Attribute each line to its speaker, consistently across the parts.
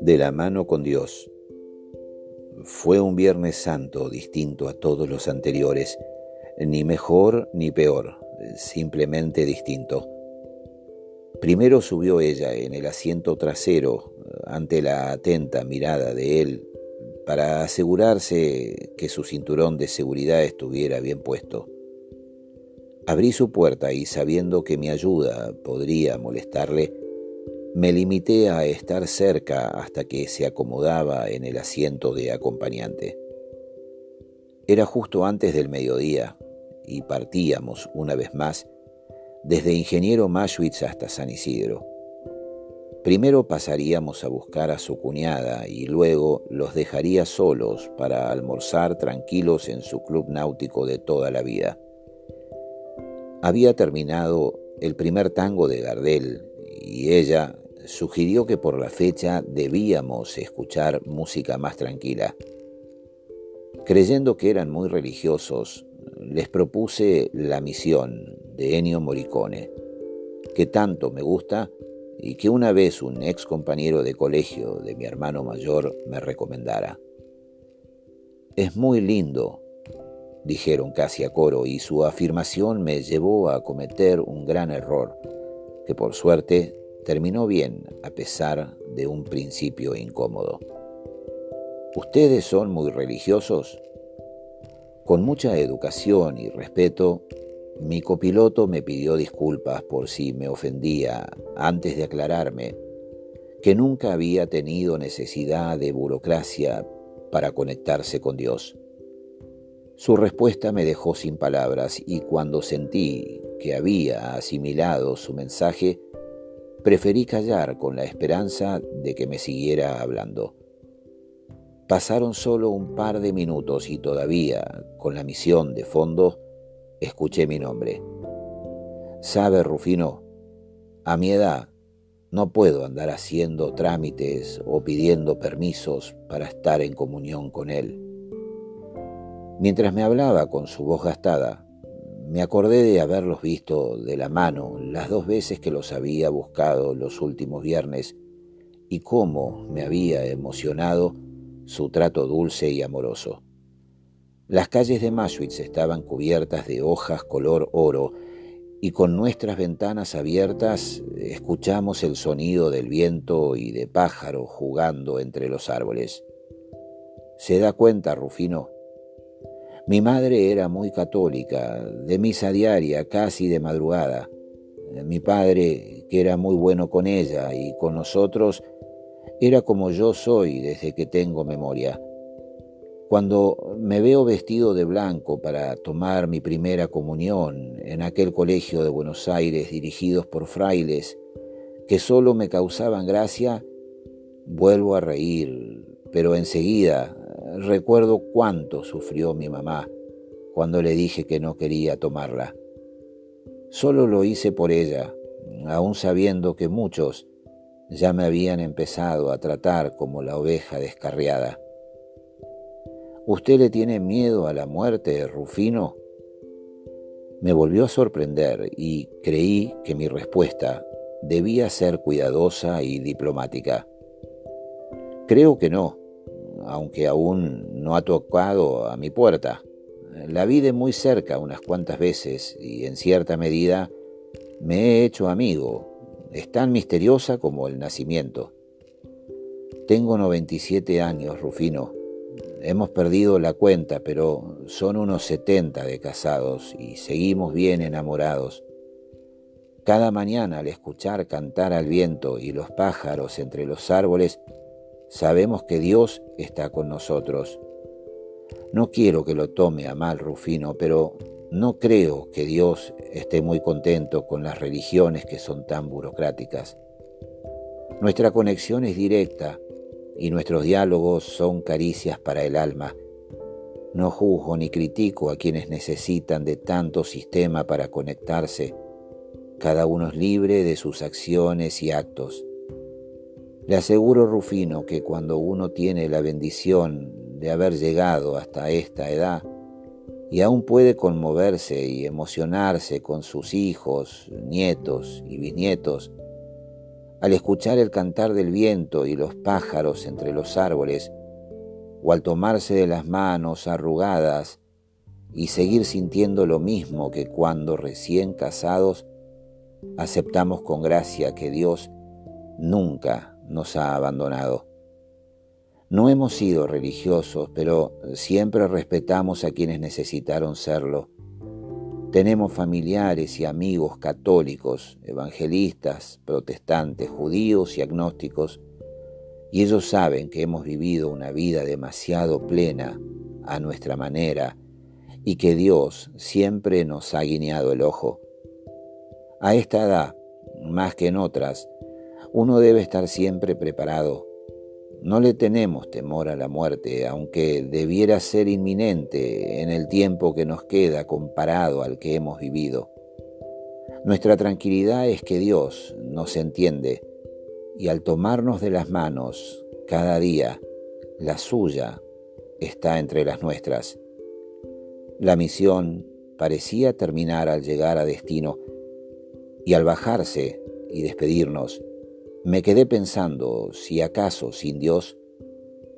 Speaker 1: De la mano con Dios. Fue un Viernes Santo distinto a todos los anteriores, ni mejor ni peor, simplemente distinto. Primero subió ella en el asiento trasero ante la atenta mirada de él para asegurarse que su cinturón de seguridad estuviera bien puesto. Abrí su puerta y sabiendo que mi ayuda podría molestarle, me limité a estar cerca hasta que se acomodaba en el asiento de acompañante. Era justo antes del mediodía y partíamos una vez más desde Ingeniero Maschwitz hasta San Isidro. Primero pasaríamos a buscar a su cuñada y luego los dejaría solos para almorzar tranquilos en su club náutico de toda la vida. Había terminado el primer tango de Gardel y ella sugirió que por la fecha debíamos escuchar música más tranquila. Creyendo que eran muy religiosos, les propuse La misión de Ennio Morricone, que tanto me gusta y que una vez un ex compañero de colegio de mi hermano mayor me recomendara. Es muy lindo, dijeron casi a coro, y su afirmación me llevó a cometer un gran error, que por suerte terminó bien a pesar de un principio incómodo. ¿Ustedes son muy religiosos? Con mucha educación y respeto mi copiloto me pidió disculpas por si me ofendía antes de aclararme que nunca había tenido necesidad de burocracia para conectarse con Dios. Su respuesta me dejó sin palabras y cuando sentí que había asimilado su mensaje, preferí callar con la esperanza de que me siguiera hablando. Pasaron solo un par de minutos y todavía, con la misión de fondo, escuché mi nombre. Sabe, Rufino, a mi edad no puedo andar haciendo trámites o pidiendo permisos para estar en comunión con Él. Mientras me hablaba con su voz gastada, me acordé de haberlos visto de la mano las dos veces que los había buscado los últimos viernes y cómo me había emocionado su trato dulce y amoroso. Las calles de Maschwitz estaban cubiertas de hojas color oro y con nuestras ventanas abiertas escuchamos el sonido del viento y de pájaros jugando entre los árboles. ¿Se da cuenta, Rufino? Mi madre era muy católica, de misa diaria, casi de madrugada. Mi padre, que era muy bueno con ella y con nosotros, era como yo soy desde que tengo memoria. Cuando me veo vestido de blanco para tomar mi primera comunión en aquel colegio de Buenos Aires dirigidos por frailes que solo me causaban gracia, vuelvo a reír, pero enseguida recuerdo cuánto sufrió mi mamá cuando le dije que no quería tomarla. Solo lo hice por ella, aun sabiendo que muchos ya me habían empezado a tratar como la oveja descarriada. ¿Usted le tiene miedo a la muerte, Rufino? Me volvió a sorprender y creí que mi respuesta debía ser cuidadosa y diplomática. Creo que no, aunque aún no ha tocado a mi puerta. La vi de muy cerca unas cuantas veces y en cierta medida me he hecho amigo. Es tan misteriosa como el nacimiento. Tengo 97 años, Rufino, Hemos perdido la cuenta, pero son unos 70 de casados y seguimos bien enamorados. Cada mañana al escuchar cantar al viento y los pájaros entre los árboles, sabemos que Dios está con nosotros. No quiero que lo tome a mal Rufino, pero no creo que Dios esté muy contento con las religiones que son tan burocráticas. Nuestra conexión es directa y nuestros diálogos son caricias para el alma. No juzgo ni critico a quienes necesitan de tanto sistema para conectarse. Cada uno es libre de sus acciones y actos. Le aseguro, Rufino, que cuando uno tiene la bendición de haber llegado hasta esta edad, y aún puede conmoverse y emocionarse con sus hijos, nietos y bisnietos al escuchar el cantar del viento y los pájaros entre los árboles, o al tomarse de las manos arrugadas y seguir sintiendo lo mismo que cuando recién casados aceptamos con gracia que Dios nunca nos ha abandonado. No hemos sido religiosos, pero siempre respetamos a quienes necesitaron serlo. Tenemos familiares y amigos católicos, evangelistas, protestantes, judíos y agnósticos, y ellos saben que hemos vivido una vida demasiado plena a nuestra manera y que Dios siempre nos ha guiñado el ojo. A esta edad, más que en otras, uno debe estar siempre preparado no le tenemos temor a la muerte, aunque debiera ser inminente en el tiempo que nos queda comparado al que hemos vivido. Nuestra tranquilidad es que Dios nos entiende y al tomarnos de las manos cada día, la suya está entre las nuestras. La misión parecía terminar al llegar a destino y al bajarse y despedirnos, me quedé pensando si acaso sin Dios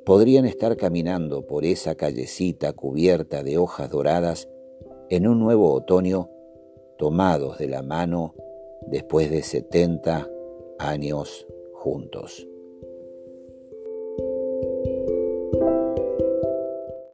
Speaker 1: podrían estar caminando por esa callecita cubierta de hojas doradas en un nuevo otoño, tomados de la mano después de setenta años juntos.